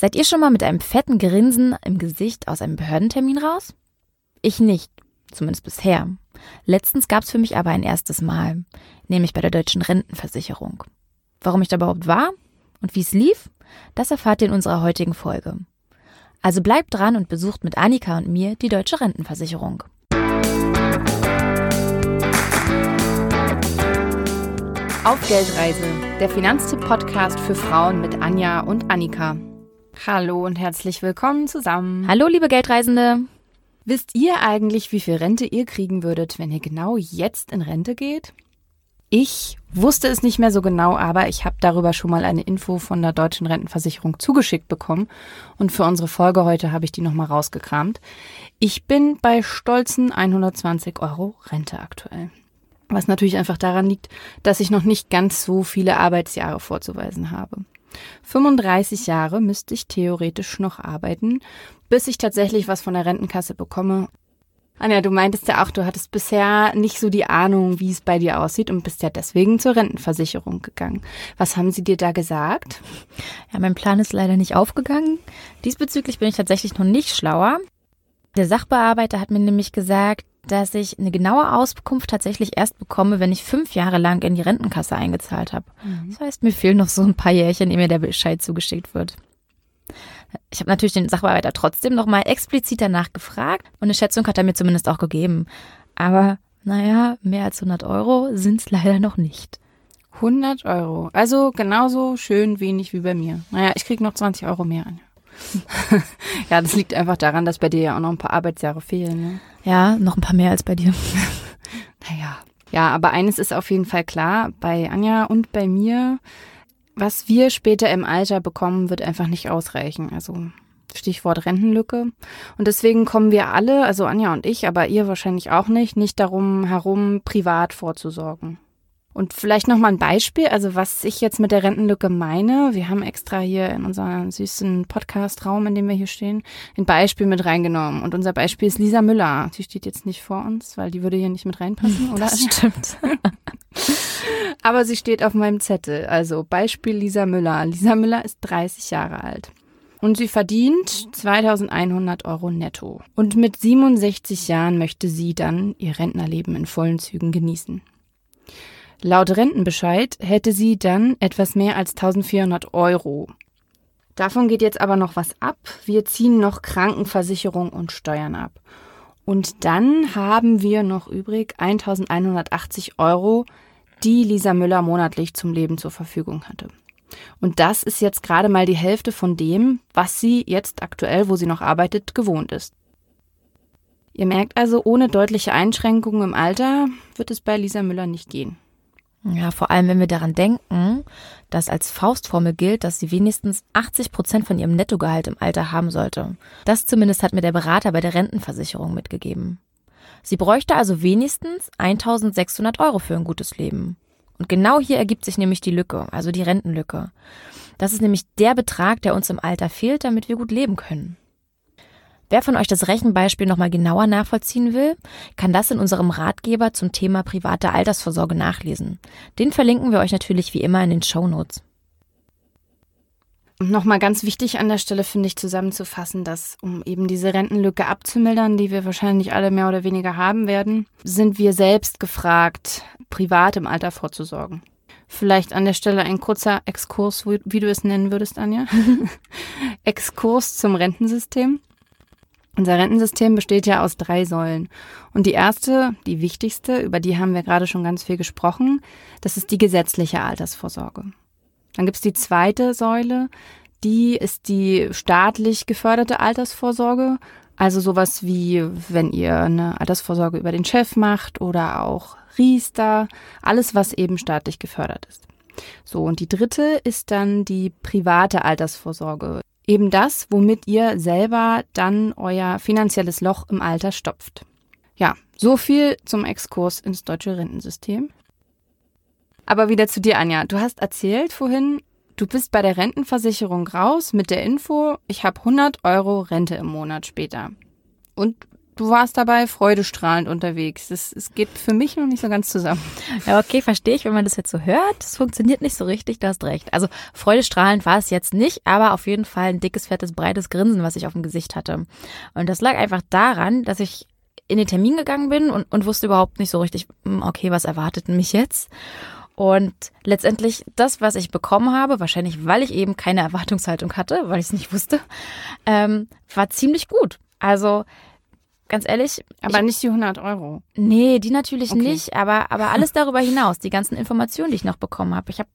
Seid ihr schon mal mit einem fetten Grinsen im Gesicht aus einem Behördentermin raus? Ich nicht, zumindest bisher. Letztens gab es für mich aber ein erstes Mal, nämlich bei der deutschen Rentenversicherung. Warum ich da überhaupt war und wie es lief, das erfahrt ihr in unserer heutigen Folge. Also bleibt dran und besucht mit Annika und mir die deutsche Rentenversicherung. Auf Geldreise, der Finanztipp-Podcast für Frauen mit Anja und Annika. Hallo und herzlich willkommen zusammen. Hallo, liebe Geldreisende. Wisst ihr eigentlich, wie viel Rente ihr kriegen würdet, wenn ihr genau jetzt in Rente geht? Ich wusste es nicht mehr so genau, aber ich habe darüber schon mal eine Info von der deutschen Rentenversicherung zugeschickt bekommen und für unsere Folge heute habe ich die nochmal rausgekramt. Ich bin bei stolzen 120 Euro Rente aktuell. Was natürlich einfach daran liegt, dass ich noch nicht ganz so viele Arbeitsjahre vorzuweisen habe. 35 Jahre müsste ich theoretisch noch arbeiten, bis ich tatsächlich was von der Rentenkasse bekomme. Anja, du meintest ja auch, du hattest bisher nicht so die Ahnung, wie es bei dir aussieht und bist ja deswegen zur Rentenversicherung gegangen. Was haben sie dir da gesagt? Ja, mein Plan ist leider nicht aufgegangen. Diesbezüglich bin ich tatsächlich noch nicht schlauer. Der Sachbearbeiter hat mir nämlich gesagt, dass ich eine genaue Auskunft tatsächlich erst bekomme, wenn ich fünf Jahre lang in die Rentenkasse eingezahlt habe. Mhm. Das heißt, mir fehlen noch so ein paar Jährchen, ehe mir der Bescheid zugeschickt wird. Ich habe natürlich den Sachbearbeiter trotzdem nochmal explizit danach gefragt und eine Schätzung hat er mir zumindest auch gegeben. Aber naja, mehr als 100 Euro sind es leider noch nicht. 100 Euro. Also genauso schön wenig wie bei mir. Naja, ich kriege noch 20 Euro mehr. ja, das liegt einfach daran, dass bei dir ja auch noch ein paar Arbeitsjahre fehlen. Ne? Ja, noch ein paar mehr als bei dir. naja. Ja, aber eines ist auf jeden Fall klar, bei Anja und bei mir, was wir später im Alter bekommen, wird einfach nicht ausreichen. Also Stichwort Rentenlücke. Und deswegen kommen wir alle, also Anja und ich, aber ihr wahrscheinlich auch nicht, nicht darum herum, privat vorzusorgen. Und vielleicht noch mal ein Beispiel, also was ich jetzt mit der Rentenlücke meine. Wir haben extra hier in unserem süßen Podcast-Raum, in dem wir hier stehen, ein Beispiel mit reingenommen. Und unser Beispiel ist Lisa Müller. Sie steht jetzt nicht vor uns, weil die würde hier nicht mit reinpassen, oder? Das stimmt. Aber sie steht auf meinem Zettel. Also Beispiel Lisa Müller. Lisa Müller ist 30 Jahre alt. Und sie verdient 2100 Euro netto. Und mit 67 Jahren möchte sie dann ihr Rentnerleben in vollen Zügen genießen. Laut Rentenbescheid hätte sie dann etwas mehr als 1400 Euro. Davon geht jetzt aber noch was ab. Wir ziehen noch Krankenversicherung und Steuern ab. Und dann haben wir noch übrig 1180 Euro, die Lisa Müller monatlich zum Leben zur Verfügung hatte. Und das ist jetzt gerade mal die Hälfte von dem, was sie jetzt aktuell, wo sie noch arbeitet, gewohnt ist. Ihr merkt also, ohne deutliche Einschränkungen im Alter wird es bei Lisa Müller nicht gehen. Ja, vor allem, wenn wir daran denken, dass als Faustformel gilt, dass sie wenigstens 80 Prozent von ihrem Nettogehalt im Alter haben sollte. Das zumindest hat mir der Berater bei der Rentenversicherung mitgegeben. Sie bräuchte also wenigstens 1600 Euro für ein gutes Leben. Und genau hier ergibt sich nämlich die Lücke, also die Rentenlücke. Das ist nämlich der Betrag, der uns im Alter fehlt, damit wir gut leben können. Wer von euch das Rechenbeispiel nochmal genauer nachvollziehen will, kann das in unserem Ratgeber zum Thema private Altersvorsorge nachlesen. Den verlinken wir euch natürlich wie immer in den Show Notes. Nochmal ganz wichtig an der Stelle finde ich zusammenzufassen, dass um eben diese Rentenlücke abzumildern, die wir wahrscheinlich alle mehr oder weniger haben werden, sind wir selbst gefragt, privat im Alter vorzusorgen. Vielleicht an der Stelle ein kurzer Exkurs, wie du es nennen würdest, Anja. Exkurs zum Rentensystem. Unser Rentensystem besteht ja aus drei Säulen. Und die erste, die wichtigste, über die haben wir gerade schon ganz viel gesprochen, das ist die gesetzliche Altersvorsorge. Dann gibt's die zweite Säule, die ist die staatlich geförderte Altersvorsorge. Also sowas wie, wenn ihr eine Altersvorsorge über den Chef macht oder auch Riester, alles, was eben staatlich gefördert ist. So, und die dritte ist dann die private Altersvorsorge eben das, womit ihr selber dann euer finanzielles Loch im Alter stopft. Ja, so viel zum Exkurs ins deutsche Rentensystem. Aber wieder zu dir, Anja. Du hast erzählt vorhin, du bist bei der Rentenversicherung raus mit der Info, ich habe 100 Euro Rente im Monat später. Und du warst dabei freudestrahlend unterwegs. Das, es geht für mich noch nicht so ganz zusammen. Ja, okay, verstehe ich, wenn man das jetzt so hört. Es funktioniert nicht so richtig, du hast recht. Also freudestrahlend war es jetzt nicht, aber auf jeden Fall ein dickes, fettes, breites Grinsen, was ich auf dem Gesicht hatte. Und das lag einfach daran, dass ich in den Termin gegangen bin und, und wusste überhaupt nicht so richtig, hm, okay, was erwartet mich jetzt? Und letztendlich das, was ich bekommen habe, wahrscheinlich weil ich eben keine Erwartungshaltung hatte, weil ich es nicht wusste, ähm, war ziemlich gut. Also ganz ehrlich. Aber ich, nicht die 100 Euro. Nee, die natürlich okay. nicht, aber, aber alles darüber hinaus, die ganzen Informationen, die ich noch bekommen habe. Ich habe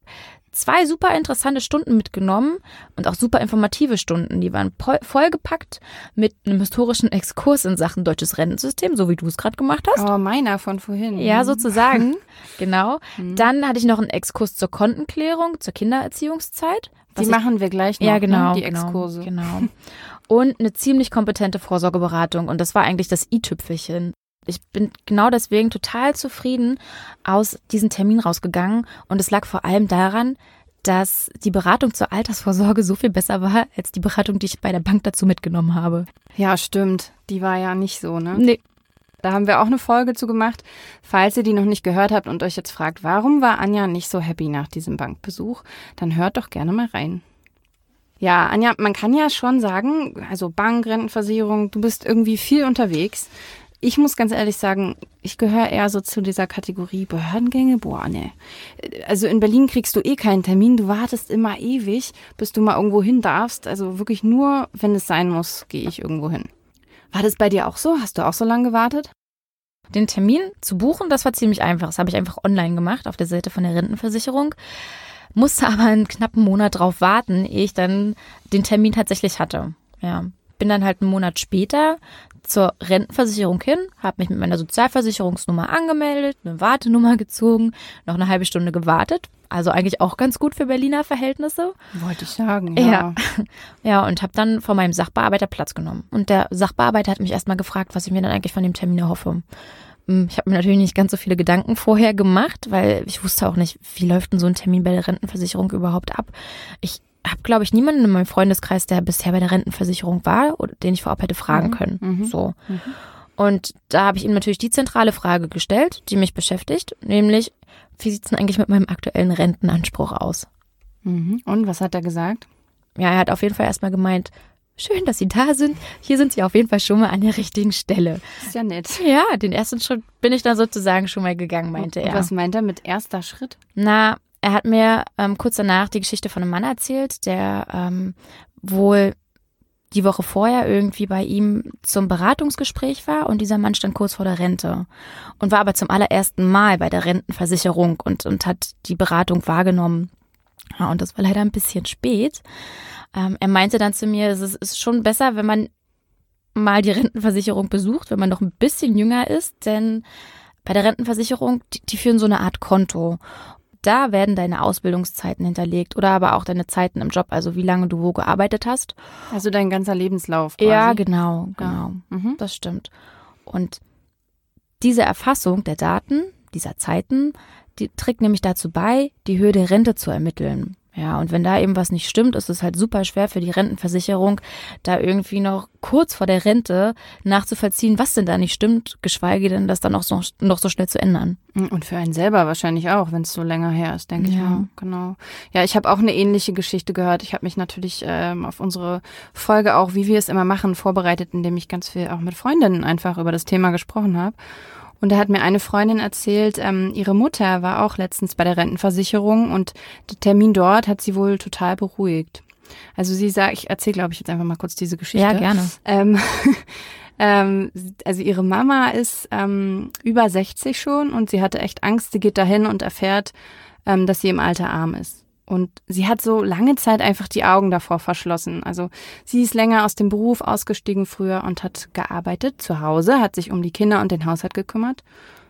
zwei super interessante Stunden mitgenommen und auch super informative Stunden. Die waren vollgepackt mit einem historischen Exkurs in Sachen deutsches Rentensystem, so wie du es gerade gemacht hast. Oh, meiner von vorhin. Ja, sozusagen. genau. Mhm. Dann hatte ich noch einen Exkurs zur Kontenklärung, zur Kindererziehungszeit. Die machen wir gleich noch, ja, genau, ne? die genau, Exkurse. Genau. Und eine ziemlich kompetente Vorsorgeberatung. Und das war eigentlich das i-Tüpfelchen. Ich bin genau deswegen total zufrieden aus diesem Termin rausgegangen. Und es lag vor allem daran, dass die Beratung zur Altersvorsorge so viel besser war als die Beratung, die ich bei der Bank dazu mitgenommen habe. Ja, stimmt. Die war ja nicht so, ne? Nee. Da haben wir auch eine Folge zu gemacht. Falls ihr die noch nicht gehört habt und euch jetzt fragt, warum war Anja nicht so happy nach diesem Bankbesuch, dann hört doch gerne mal rein. Ja, Anja, man kann ja schon sagen, also Bank, Rentenversicherung, du bist irgendwie viel unterwegs. Ich muss ganz ehrlich sagen, ich gehöre eher so zu dieser Kategorie Behördengänge. Boah, ne. Also in Berlin kriegst du eh keinen Termin. Du wartest immer ewig, bis du mal irgendwo hin darfst. Also wirklich nur, wenn es sein muss, gehe ich irgendwo hin. War das bei dir auch so? Hast du auch so lange gewartet? Den Termin zu buchen, das war ziemlich einfach. Das habe ich einfach online gemacht auf der Seite von der Rentenversicherung. Musste aber einen knappen Monat drauf warten, ehe ich dann den Termin tatsächlich hatte. Ja. Bin dann halt einen Monat später zur Rentenversicherung hin, habe mich mit meiner Sozialversicherungsnummer angemeldet, eine Wartenummer gezogen, noch eine halbe Stunde gewartet, also eigentlich auch ganz gut für Berliner Verhältnisse. Wollte ich sagen, ja. Ja, ja und habe dann von meinem Sachbearbeiter Platz genommen. Und der Sachbearbeiter hat mich erstmal gefragt, was ich mir dann eigentlich von dem Termin erhoffe. Hm, ich habe mir natürlich nicht ganz so viele Gedanken vorher gemacht, weil ich wusste auch nicht, wie läuft denn so ein Termin bei der Rentenversicherung überhaupt ab. Ich habe, glaube ich, niemanden in meinem Freundeskreis, der bisher bei der Rentenversicherung war oder den ich vorab hätte fragen mhm. können. Mhm. So. Mhm. Und da habe ich ihm natürlich die zentrale Frage gestellt, die mich beschäftigt, nämlich, wie sieht es denn eigentlich mit meinem aktuellen Rentenanspruch aus? Mhm. Und was hat er gesagt? Ja, er hat auf jeden Fall erstmal gemeint, schön, dass Sie da sind. Hier sind Sie auf jeden Fall schon mal an der richtigen Stelle. Ist ja nett. Ja, den ersten Schritt bin ich dann sozusagen schon mal gegangen, meinte Und er. Was meint er mit erster Schritt? Na, er hat mir ähm, kurz danach die Geschichte von einem Mann erzählt, der ähm, wohl die Woche vorher irgendwie bei ihm zum Beratungsgespräch war und dieser Mann stand kurz vor der Rente und war aber zum allerersten Mal bei der Rentenversicherung und, und hat die Beratung wahrgenommen. Ja, und das war leider ein bisschen spät. Ähm, er meinte dann zu mir, es ist, ist schon besser, wenn man mal die Rentenversicherung besucht, wenn man noch ein bisschen jünger ist, denn bei der Rentenversicherung, die, die führen so eine Art Konto. Da werden deine Ausbildungszeiten hinterlegt oder aber auch deine Zeiten im Job, also wie lange du wo gearbeitet hast. Also dein ganzer Lebenslauf. Quasi. Ja, genau, genau. Ja. Mhm. Das stimmt. Und diese Erfassung der Daten, dieser Zeiten, die trägt nämlich dazu bei, die Höhe der Rente zu ermitteln. Ja, und wenn da eben was nicht stimmt, ist es halt super schwer für die Rentenversicherung, da irgendwie noch kurz vor der Rente nachzuvollziehen, was denn da nicht stimmt, geschweige denn, das dann auch so, noch so schnell zu ändern. Und für einen selber wahrscheinlich auch, wenn es so länger her ist, denke ja. ich mal. Genau. Ja, ich habe auch eine ähnliche Geschichte gehört. Ich habe mich natürlich ähm, auf unsere Folge auch, wie wir es immer machen, vorbereitet, indem ich ganz viel auch mit Freundinnen einfach über das Thema gesprochen habe. Und da hat mir eine Freundin erzählt, ähm, ihre Mutter war auch letztens bei der Rentenversicherung und der Termin dort hat sie wohl total beruhigt. Also sie sagt, ich erzähle, glaube ich, jetzt einfach mal kurz diese Geschichte. Ja, gerne. Ähm, ähm, also ihre Mama ist ähm, über 60 schon und sie hatte echt Angst, sie geht dahin und erfährt, ähm, dass sie im Alter arm ist. Und sie hat so lange Zeit einfach die Augen davor verschlossen. Also sie ist länger aus dem Beruf ausgestiegen früher und hat gearbeitet zu Hause, hat sich um die Kinder und den Haushalt gekümmert.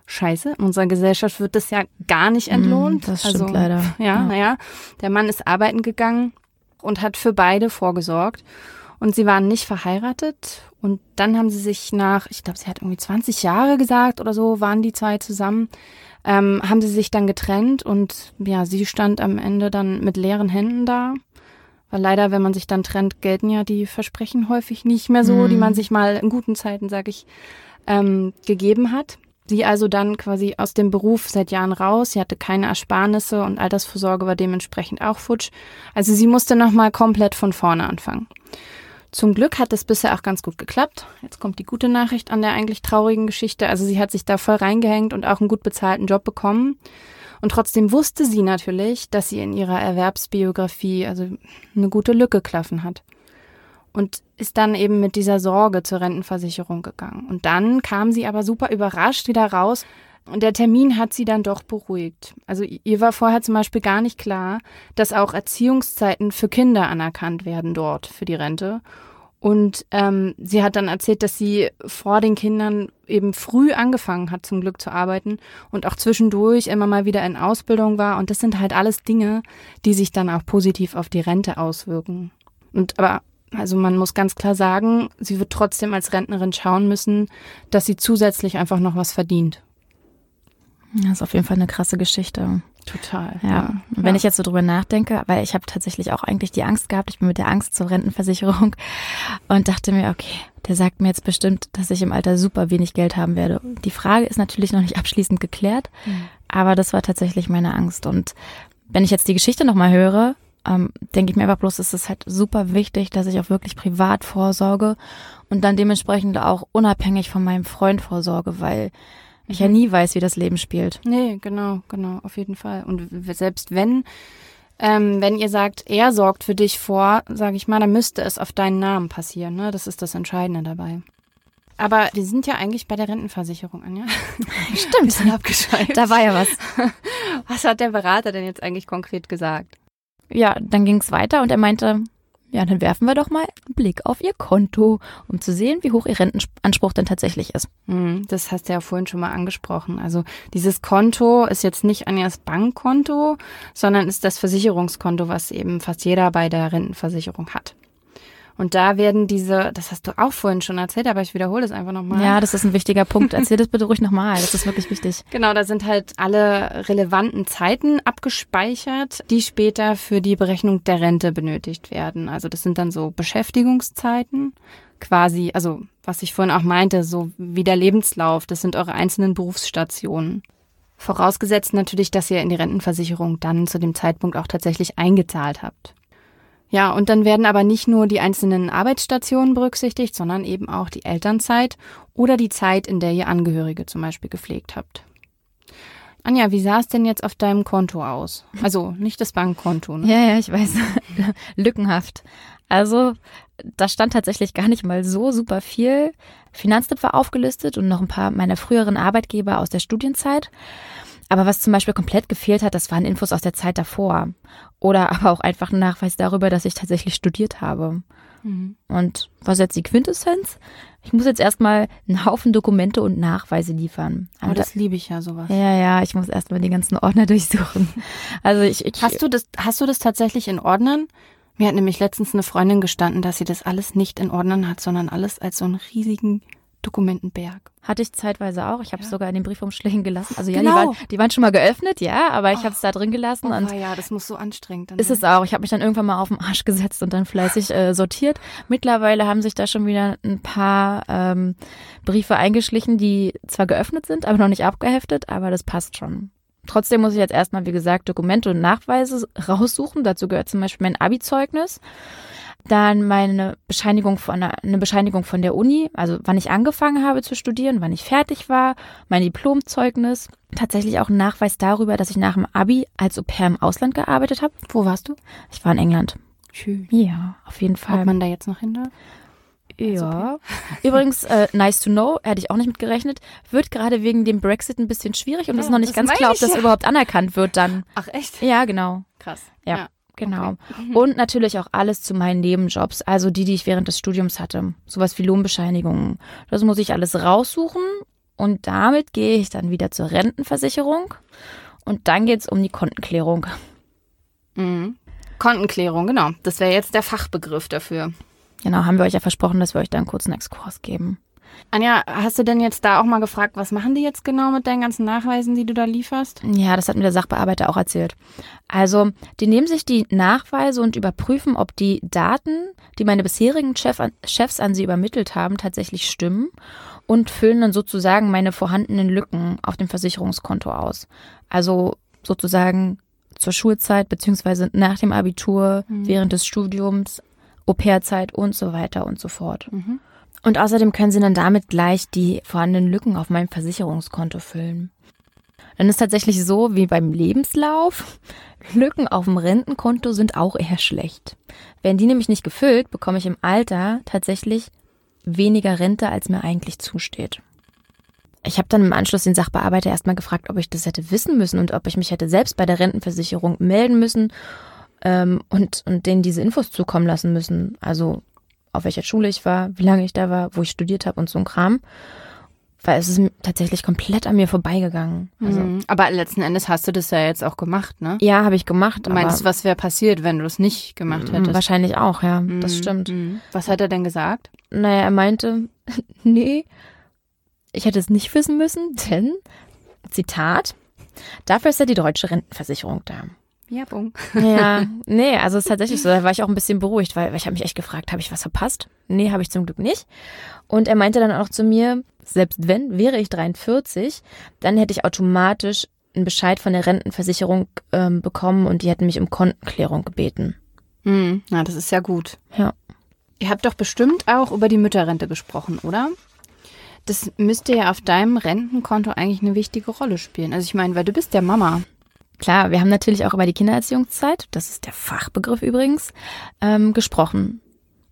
Scheiße, in unserer Gesellschaft wird das ja gar nicht mhm, entlohnt. das stimmt also, leider. Ja, ja, naja, der Mann ist arbeiten gegangen und hat für beide vorgesorgt. Und sie waren nicht verheiratet. Und dann haben sie sich nach, ich glaube, sie hat irgendwie 20 Jahre gesagt oder so, waren die zwei zusammen ähm, haben sie sich dann getrennt und ja, sie stand am Ende dann mit leeren Händen da, Weil leider, wenn man sich dann trennt, gelten ja die Versprechen häufig nicht mehr so, mhm. die man sich mal in guten Zeiten, sag ich, ähm, gegeben hat. Sie also dann quasi aus dem Beruf seit Jahren raus. Sie hatte keine Ersparnisse und Altersvorsorge war dementsprechend auch futsch. Also sie musste nochmal komplett von vorne anfangen. Zum Glück hat es bisher auch ganz gut geklappt. Jetzt kommt die gute Nachricht an der eigentlich traurigen Geschichte. Also sie hat sich da voll reingehängt und auch einen gut bezahlten Job bekommen. Und trotzdem wusste sie natürlich, dass sie in ihrer Erwerbsbiografie also eine gute Lücke klaffen hat. Und ist dann eben mit dieser Sorge zur Rentenversicherung gegangen. Und dann kam sie aber super überrascht wieder raus. Und der Termin hat sie dann doch beruhigt. Also ihr war vorher zum Beispiel gar nicht klar, dass auch Erziehungszeiten für Kinder anerkannt werden dort für die Rente. Und ähm, sie hat dann erzählt, dass sie vor den Kindern eben früh angefangen hat, zum Glück zu arbeiten und auch zwischendurch immer mal wieder in Ausbildung war. Und das sind halt alles Dinge, die sich dann auch positiv auf die Rente auswirken. Und aber also man muss ganz klar sagen, sie wird trotzdem als Rentnerin schauen müssen, dass sie zusätzlich einfach noch was verdient. Das ist auf jeden Fall eine krasse Geschichte. Total. Ja. ja. Wenn ja. ich jetzt so drüber nachdenke, weil ich habe tatsächlich auch eigentlich die Angst gehabt, ich bin mit der Angst zur Rentenversicherung und dachte mir, okay, der sagt mir jetzt bestimmt, dass ich im Alter super wenig Geld haben werde. Die Frage ist natürlich noch nicht abschließend geklärt, mhm. aber das war tatsächlich meine Angst. Und wenn ich jetzt die Geschichte nochmal höre, ähm, denke ich mir einfach bloß, es ist halt super wichtig, dass ich auch wirklich privat vorsorge und dann dementsprechend auch unabhängig von meinem Freund vorsorge, weil ich ja mhm. nie weiß, wie das Leben spielt. Nee, genau, genau, auf jeden Fall. Und selbst wenn, ähm, wenn ihr sagt, er sorgt für dich vor, sage ich mal, dann müsste es auf deinen Namen passieren. Ne? Das ist das Entscheidende dabei. Aber wir sind ja eigentlich bei der Rentenversicherung, Anja. Stimmt. sind abgeschaltet. Da war ja was. Was hat der Berater denn jetzt eigentlich konkret gesagt? Ja, dann ging es weiter und er meinte, ja, dann werfen wir doch mal einen Blick auf Ihr Konto, um zu sehen, wie hoch Ihr Rentenanspruch denn tatsächlich ist. Hm, das hast du ja vorhin schon mal angesprochen. Also dieses Konto ist jetzt nicht Anjas Bankkonto, sondern ist das Versicherungskonto, was eben fast jeder bei der Rentenversicherung hat. Und da werden diese, das hast du auch vorhin schon erzählt, aber ich wiederhole es einfach nochmal. Ja, das ist ein wichtiger Punkt. Erzähl das bitte ruhig nochmal. Das ist wirklich wichtig. Genau, da sind halt alle relevanten Zeiten abgespeichert, die später für die Berechnung der Rente benötigt werden. Also das sind dann so Beschäftigungszeiten, quasi, also was ich vorhin auch meinte, so wie der Lebenslauf. Das sind eure einzelnen Berufsstationen. Vorausgesetzt natürlich, dass ihr in die Rentenversicherung dann zu dem Zeitpunkt auch tatsächlich eingezahlt habt. Ja, und dann werden aber nicht nur die einzelnen Arbeitsstationen berücksichtigt, sondern eben auch die Elternzeit oder die Zeit, in der ihr Angehörige zum Beispiel gepflegt habt. Anja, wie sah es denn jetzt auf deinem Konto aus? Also nicht das Bankkonto. Ne? Ja, ja, ich weiß. Lückenhaft. Also da stand tatsächlich gar nicht mal so super viel. Finanztipp war aufgelistet und noch ein paar meiner früheren Arbeitgeber aus der Studienzeit. Aber was zum Beispiel komplett gefehlt hat, das waren Infos aus der Zeit davor. Oder aber auch einfach ein Nachweis darüber, dass ich tatsächlich studiert habe. Mhm. Und was ist jetzt die Quintessenz? Ich muss jetzt erstmal einen Haufen Dokumente und Nachweise liefern. Aber oh, das da, liebe ich ja sowas. Ja, ja, ich muss erstmal die ganzen Ordner durchsuchen. Also ich, ich Hast du das, hast du das tatsächlich in Ordnern? Mir hat nämlich letztens eine Freundin gestanden, dass sie das alles nicht in Ordnern hat, sondern alles als so einen riesigen Dokumentenberg. Hatte ich zeitweise auch. Ich habe es ja. sogar in den Briefumschlägen gelassen. Also ja, genau. die, waren, die waren schon mal geöffnet, ja, aber ich oh. habe es da drin gelassen. Oh, und ja, das muss so anstrengend. Dann ist es auch. Ich habe mich dann irgendwann mal auf den Arsch gesetzt und dann fleißig äh, sortiert. Mittlerweile haben sich da schon wieder ein paar ähm, Briefe eingeschlichen, die zwar geöffnet sind, aber noch nicht abgeheftet, aber das passt schon. Trotzdem muss ich jetzt erstmal, wie gesagt, Dokumente und Nachweise raussuchen. Dazu gehört zum Beispiel mein Abi-Zeugnis dann meine Bescheinigung von eine Bescheinigung von der Uni, also wann ich angefangen habe zu studieren, wann ich fertig war, mein Diplomzeugnis, tatsächlich auch ein Nachweis darüber, dass ich nach dem Abi als Au pair im Ausland gearbeitet habe. Wo warst du? Ich war in England. Schön. Ja, auf jeden Fall. Ob man da jetzt noch hin darf? Ja. Übrigens, äh, nice to know, hätte ich auch nicht mit gerechnet, wird gerade wegen dem Brexit ein bisschen schwierig und ja, ist noch nicht ganz klar, ob das ja. überhaupt anerkannt wird dann. Ach echt? Ja, genau. Krass. ja. ja. Genau. Okay. Mhm. Und natürlich auch alles zu meinen Nebenjobs, also die, die ich während des Studiums hatte. Sowas wie Lohnbescheinigungen. Das muss ich alles raussuchen und damit gehe ich dann wieder zur Rentenversicherung und dann geht es um die Kontenklärung. Mhm. Kontenklärung, genau. Das wäre jetzt der Fachbegriff dafür. Genau, haben wir euch ja versprochen, dass wir euch da einen kurzen Exkurs geben. Anja, hast du denn jetzt da auch mal gefragt, was machen die jetzt genau mit deinen ganzen Nachweisen, die du da lieferst? Ja, das hat mir der Sachbearbeiter auch erzählt. Also, die nehmen sich die Nachweise und überprüfen, ob die Daten, die meine bisherigen Chef an, Chefs an sie übermittelt haben, tatsächlich stimmen und füllen dann sozusagen meine vorhandenen Lücken auf dem Versicherungskonto aus. Also sozusagen zur Schulzeit beziehungsweise nach dem Abitur, mhm. während des Studiums, Au-pair-Zeit und so weiter und so fort. Mhm. Und außerdem können Sie dann damit gleich die vorhandenen Lücken auf meinem Versicherungskonto füllen. Dann ist tatsächlich so wie beim Lebenslauf. Lücken auf dem Rentenkonto sind auch eher schlecht. Werden die nämlich nicht gefüllt, bekomme ich im Alter tatsächlich weniger Rente, als mir eigentlich zusteht. Ich habe dann im Anschluss den Sachbearbeiter erstmal gefragt, ob ich das hätte wissen müssen und ob ich mich hätte selbst bei der Rentenversicherung melden müssen ähm, und, und denen diese Infos zukommen lassen müssen. Also auf welcher Schule ich war, wie lange ich da war, wo ich studiert habe und so ein Kram. Weil es ist tatsächlich komplett an mir vorbeigegangen. Also, mhm. Aber letzten Endes hast du das ja jetzt auch gemacht, ne? Ja, habe ich gemacht. Du meinst, was wäre passiert, wenn du es nicht gemacht hättest? Wahrscheinlich auch, ja. Mhm. Das stimmt. Mhm. Was hat er denn gesagt? Naja, er meinte, nee, ich hätte es nicht wissen müssen, denn, Zitat, dafür ist ja die deutsche Rentenversicherung da. Werbung. Ja, nee, also es ist tatsächlich so. Da war ich auch ein bisschen beruhigt, weil, weil ich habe mich echt gefragt, habe ich was verpasst? Nee, habe ich zum Glück nicht. Und er meinte dann auch zu mir, selbst wenn, wäre ich 43, dann hätte ich automatisch einen Bescheid von der Rentenversicherung ähm, bekommen und die hätten mich um Kontenklärung gebeten. Hm, na, das ist ja gut. Ja. Ihr habt doch bestimmt auch über die Mütterrente gesprochen, oder? Das müsste ja auf deinem Rentenkonto eigentlich eine wichtige Rolle spielen. Also ich meine, weil du bist ja Mama. Klar, wir haben natürlich auch über die Kindererziehungszeit, das ist der Fachbegriff übrigens, ähm, gesprochen.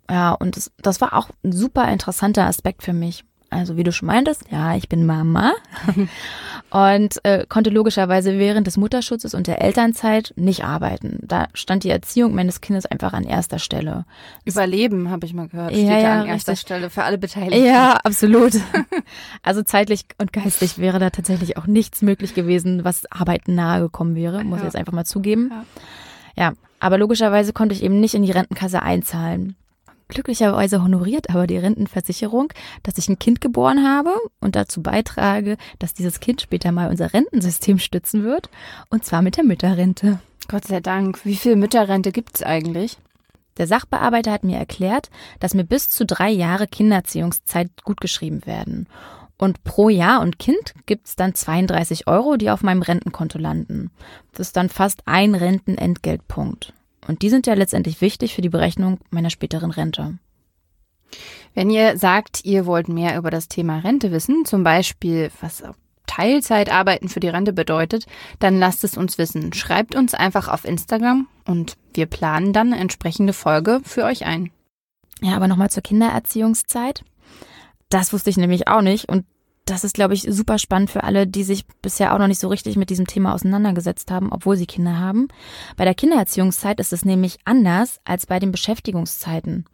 Ja, und das, das war auch ein super interessanter Aspekt für mich. Also wie du schon meintest, ja, ich bin Mama und äh, konnte logischerweise während des Mutterschutzes und der Elternzeit nicht arbeiten. Da stand die Erziehung meines Kindes einfach an erster Stelle. Überleben, habe ich mal gehört, steht ja, ja, an erster richtig. Stelle für alle Beteiligten. Ja, absolut. also zeitlich und geistig wäre da tatsächlich auch nichts möglich gewesen, was Arbeiten nahe gekommen wäre, muss ja. ich jetzt einfach mal zugeben. Ja. ja, aber logischerweise konnte ich eben nicht in die Rentenkasse einzahlen. Glücklicherweise honoriert aber die Rentenversicherung, dass ich ein Kind geboren habe und dazu beitrage, dass dieses Kind später mal unser Rentensystem stützen wird, und zwar mit der Mütterrente. Gott sei Dank. Wie viel Mütterrente gibt's eigentlich? Der Sachbearbeiter hat mir erklärt, dass mir bis zu drei Jahre Kindererziehungszeit gutgeschrieben werden. Und pro Jahr und Kind gibt's dann 32 Euro, die auf meinem Rentenkonto landen. Das ist dann fast ein Rentenentgeltpunkt. Und die sind ja letztendlich wichtig für die Berechnung meiner späteren Rente. Wenn ihr sagt, ihr wollt mehr über das Thema Rente wissen, zum Beispiel was Teilzeitarbeiten für die Rente bedeutet, dann lasst es uns wissen. Schreibt uns einfach auf Instagram und wir planen dann eine entsprechende Folge für euch ein. Ja, aber nochmal zur Kindererziehungszeit. Das wusste ich nämlich auch nicht und das ist, glaube ich, super spannend für alle, die sich bisher auch noch nicht so richtig mit diesem Thema auseinandergesetzt haben, obwohl sie Kinder haben. Bei der Kindererziehungszeit ist es nämlich anders als bei den Beschäftigungszeiten.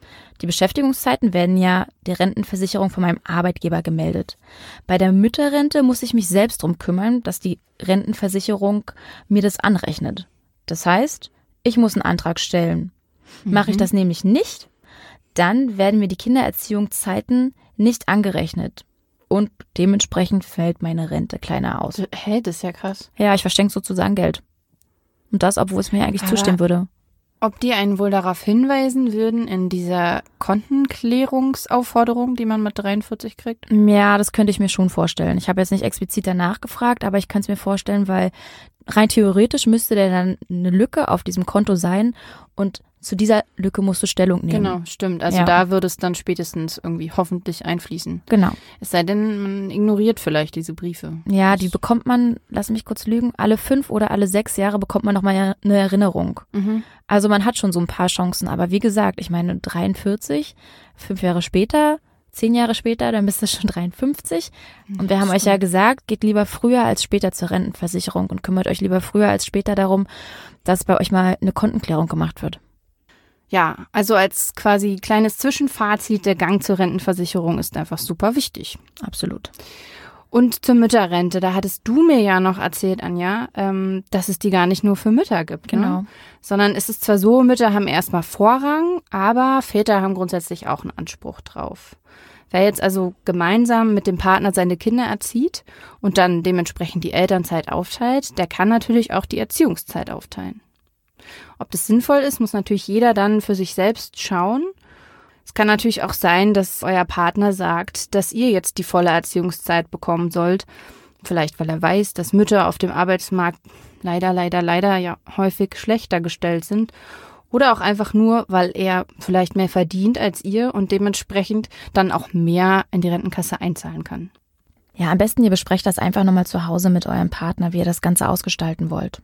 Die Beschäftigungszeiten werden ja der Rentenversicherung von meinem Arbeitgeber gemeldet. Bei der Mütterrente muss ich mich selbst drum kümmern, dass die Rentenversicherung mir das anrechnet. Das heißt, ich muss einen Antrag stellen. Mhm. Mache ich das nämlich nicht, dann werden mir die Kindererziehungszeiten nicht angerechnet und dementsprechend fällt meine Rente kleiner aus. Hä, das ist ja krass. Ja, ich verschenke sozusagen Geld. Und das, obwohl es mir eigentlich Aber zustehen würde. Ob die einen wohl darauf hinweisen würden in dieser Kontenklärungsaufforderung, die man mit 43 kriegt? Ja, das könnte ich mir schon vorstellen. Ich habe jetzt nicht explizit danach gefragt, aber ich kann es mir vorstellen, weil rein theoretisch müsste der dann eine Lücke auf diesem Konto sein und zu dieser Lücke musst du Stellung nehmen. Genau, stimmt. Also ja. da würde es dann spätestens irgendwie hoffentlich einfließen. Genau. Es sei denn, man ignoriert vielleicht diese Briefe. Ja, die bekommt man, lass mich kurz lügen, alle fünf oder alle sechs Jahre bekommt man nochmal eine Erinnerung. Mhm. Also man hat schon so ein paar Chancen. Aber wie gesagt, ich meine 43, fünf Jahre später, zehn Jahre später, dann bist du schon 53. Und wir haben euch ja gesagt, geht lieber früher als später zur Rentenversicherung und kümmert euch lieber früher als später darum, dass bei euch mal eine Kontenklärung gemacht wird. Ja, also als quasi kleines Zwischenfazit, der Gang zur Rentenversicherung ist einfach super wichtig. Absolut. Und zur Mütterrente, da hattest du mir ja noch erzählt, Anja, ähm, dass es die gar nicht nur für Mütter gibt. Genau. Ne? Sondern es ist zwar so, Mütter haben erstmal Vorrang, aber Väter haben grundsätzlich auch einen Anspruch drauf. Wer jetzt also gemeinsam mit dem Partner seine Kinder erzieht und dann dementsprechend die Elternzeit aufteilt, der kann natürlich auch die Erziehungszeit aufteilen. Ob das sinnvoll ist, muss natürlich jeder dann für sich selbst schauen. Es kann natürlich auch sein, dass euer Partner sagt, dass ihr jetzt die volle Erziehungszeit bekommen sollt. Vielleicht weil er weiß, dass Mütter auf dem Arbeitsmarkt leider, leider, leider ja häufig schlechter gestellt sind. Oder auch einfach nur, weil er vielleicht mehr verdient als ihr und dementsprechend dann auch mehr in die Rentenkasse einzahlen kann. Ja, am besten ihr besprecht das einfach nochmal zu Hause mit eurem Partner, wie ihr das Ganze ausgestalten wollt.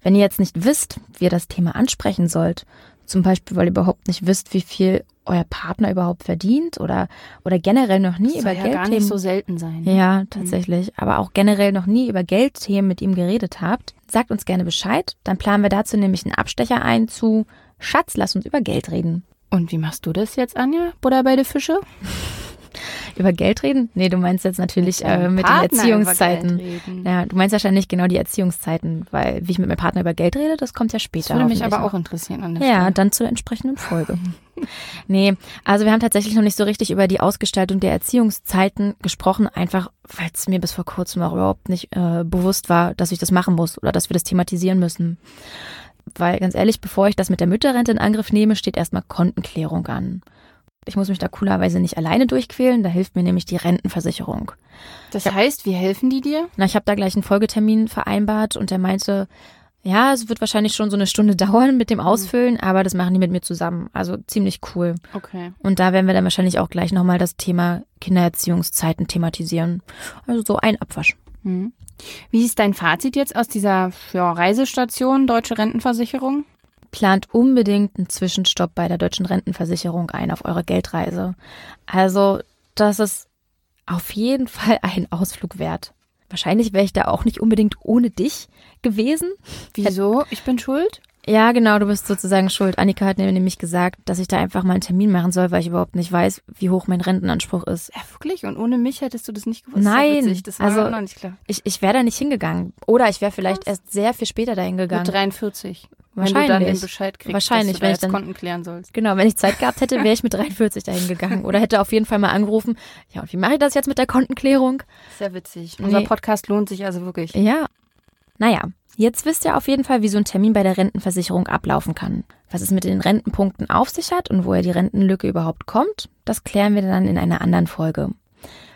Wenn ihr jetzt nicht wisst, wie ihr das Thema ansprechen sollt, zum Beispiel, weil ihr überhaupt nicht wisst, wie viel euer Partner überhaupt verdient oder, oder generell noch nie das über ja Geldthemen. gar nicht so selten sein. ne? Ja, tatsächlich. Mhm. Aber auch generell noch nie über Geldthemen mit ihm geredet habt, sagt uns gerne Bescheid. Dann planen wir dazu nämlich einen Abstecher ein zu Schatz, lass uns über Geld reden. Und wie machst du das jetzt, Anja? Butter bei den Fische? Über Geld reden? Nee, du meinst jetzt natürlich äh, mit den Erziehungszeiten. Ja, du meinst wahrscheinlich genau die Erziehungszeiten, weil wie ich mit meinem Partner über Geld rede, das kommt ja später. Das würde mich aber auch interessieren an der Ja, Stelle. dann zur entsprechenden Folge. nee, also wir haben tatsächlich noch nicht so richtig über die Ausgestaltung der Erziehungszeiten gesprochen, einfach weil es mir bis vor kurzem auch überhaupt nicht äh, bewusst war, dass ich das machen muss oder dass wir das thematisieren müssen. Weil ganz ehrlich, bevor ich das mit der Mütterrente in Angriff nehme, steht erstmal Kontenklärung an. Ich muss mich da coolerweise nicht alleine durchquälen, da hilft mir nämlich die Rentenversicherung. Das heißt, wie helfen die dir? Na, ich habe da gleich einen Folgetermin vereinbart und der meinte, ja, es wird wahrscheinlich schon so eine Stunde dauern mit dem Ausfüllen, aber das machen die mit mir zusammen. Also ziemlich cool. Okay. Und da werden wir dann wahrscheinlich auch gleich nochmal das Thema Kindererziehungszeiten thematisieren. Also so ein Abwasch. Mhm. Wie ist dein Fazit jetzt aus dieser ja, Reisestation Deutsche Rentenversicherung? Plant unbedingt einen Zwischenstopp bei der deutschen Rentenversicherung ein auf eure Geldreise. Also, das ist auf jeden Fall ein Ausflug wert. Wahrscheinlich wäre ich da auch nicht unbedingt ohne dich gewesen. Wieso? Ich bin schuld? Ja, genau, du bist sozusagen schuld. Annika hat mir nämlich gesagt, dass ich da einfach mal einen Termin machen soll, weil ich überhaupt nicht weiß, wie hoch mein Rentenanspruch ist. Ja, wirklich? Und ohne mich hättest du das nicht gewusst? Nein, Das, das war also- noch nicht klar. Ich, ich wäre da nicht hingegangen. Oder ich wäre vielleicht erst sehr viel später dahin gegangen. Mit 43. Wenn Wahrscheinlich. du dann den Bescheid kriegst, Wahrscheinlich, dass du wenn da ich dann- Konten klären sollst. Genau, wenn ich Zeit gehabt hätte, wäre ich mit 43 dahin gegangen. Oder hätte auf jeden Fall mal angerufen, ja, und wie mache ich das jetzt mit der Kontenklärung? Sehr witzig. Nee. Unser Podcast lohnt sich also wirklich. Ja. Naja, jetzt wisst ihr auf jeden Fall, wie so ein Termin bei der Rentenversicherung ablaufen kann. Was es mit den Rentenpunkten auf sich hat und woher die Rentenlücke überhaupt kommt, das klären wir dann in einer anderen Folge.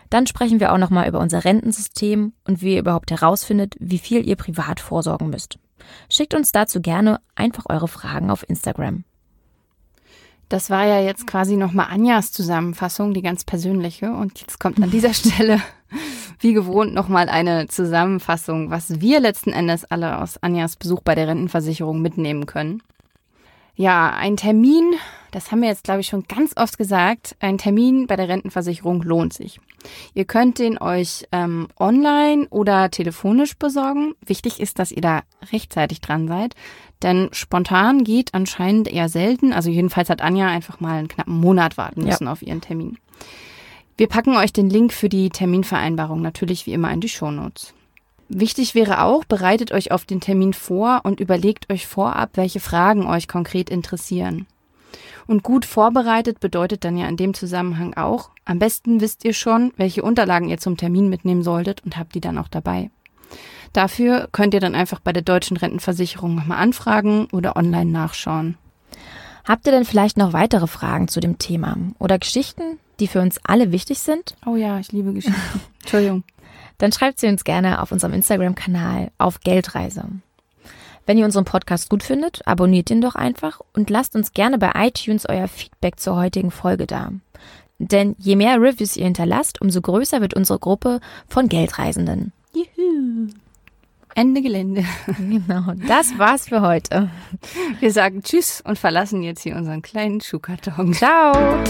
Dann sprechen wir auch nochmal über unser Rentensystem und wie ihr überhaupt herausfindet, wie viel ihr privat vorsorgen müsst. Schickt uns dazu gerne einfach eure Fragen auf Instagram. Das war ja jetzt quasi nochmal Anjas Zusammenfassung, die ganz persönliche. Und jetzt kommt an dieser Stelle, wie gewohnt, nochmal eine Zusammenfassung, was wir letzten Endes alle aus Anjas Besuch bei der Rentenversicherung mitnehmen können. Ja, ein Termin, das haben wir jetzt, glaube ich, schon ganz oft gesagt, ein Termin bei der Rentenversicherung lohnt sich. Ihr könnt den euch ähm, online oder telefonisch besorgen. Wichtig ist, dass ihr da rechtzeitig dran seid, denn spontan geht anscheinend eher selten. Also jedenfalls hat Anja einfach mal einen knappen Monat warten Ja. müssen auf ihren Termin. Wir packen euch den Link für die Terminvereinbarung natürlich wie immer in die Shownotes. Wichtig wäre auch, bereitet euch auf den Termin vor und überlegt euch vorab, welche Fragen euch konkret interessieren. Und gut vorbereitet bedeutet dann ja in dem Zusammenhang auch, am besten wisst ihr schon, welche Unterlagen ihr zum Termin mitnehmen solltet und habt die dann auch dabei. Dafür könnt ihr dann einfach bei der deutschen Rentenversicherung nochmal anfragen oder online nachschauen. Habt ihr denn vielleicht noch weitere Fragen zu dem Thema oder Geschichten, die für uns alle wichtig sind? Oh ja, ich liebe Geschichten. Entschuldigung. Dann schreibt sie uns gerne auf unserem Instagram-Kanal auf Geldreise. Wenn ihr unseren Podcast gut findet, abonniert ihn doch einfach und lasst uns gerne bei iTunes euer Feedback zur heutigen Folge da. Denn je mehr Reviews ihr hinterlasst, umso größer wird unsere Gruppe von Geldreisenden. Juhu. Ende Gelände. Genau, das war's für heute. Wir sagen Tschüss und verlassen jetzt hier unseren kleinen Schuhkarton. Ciao!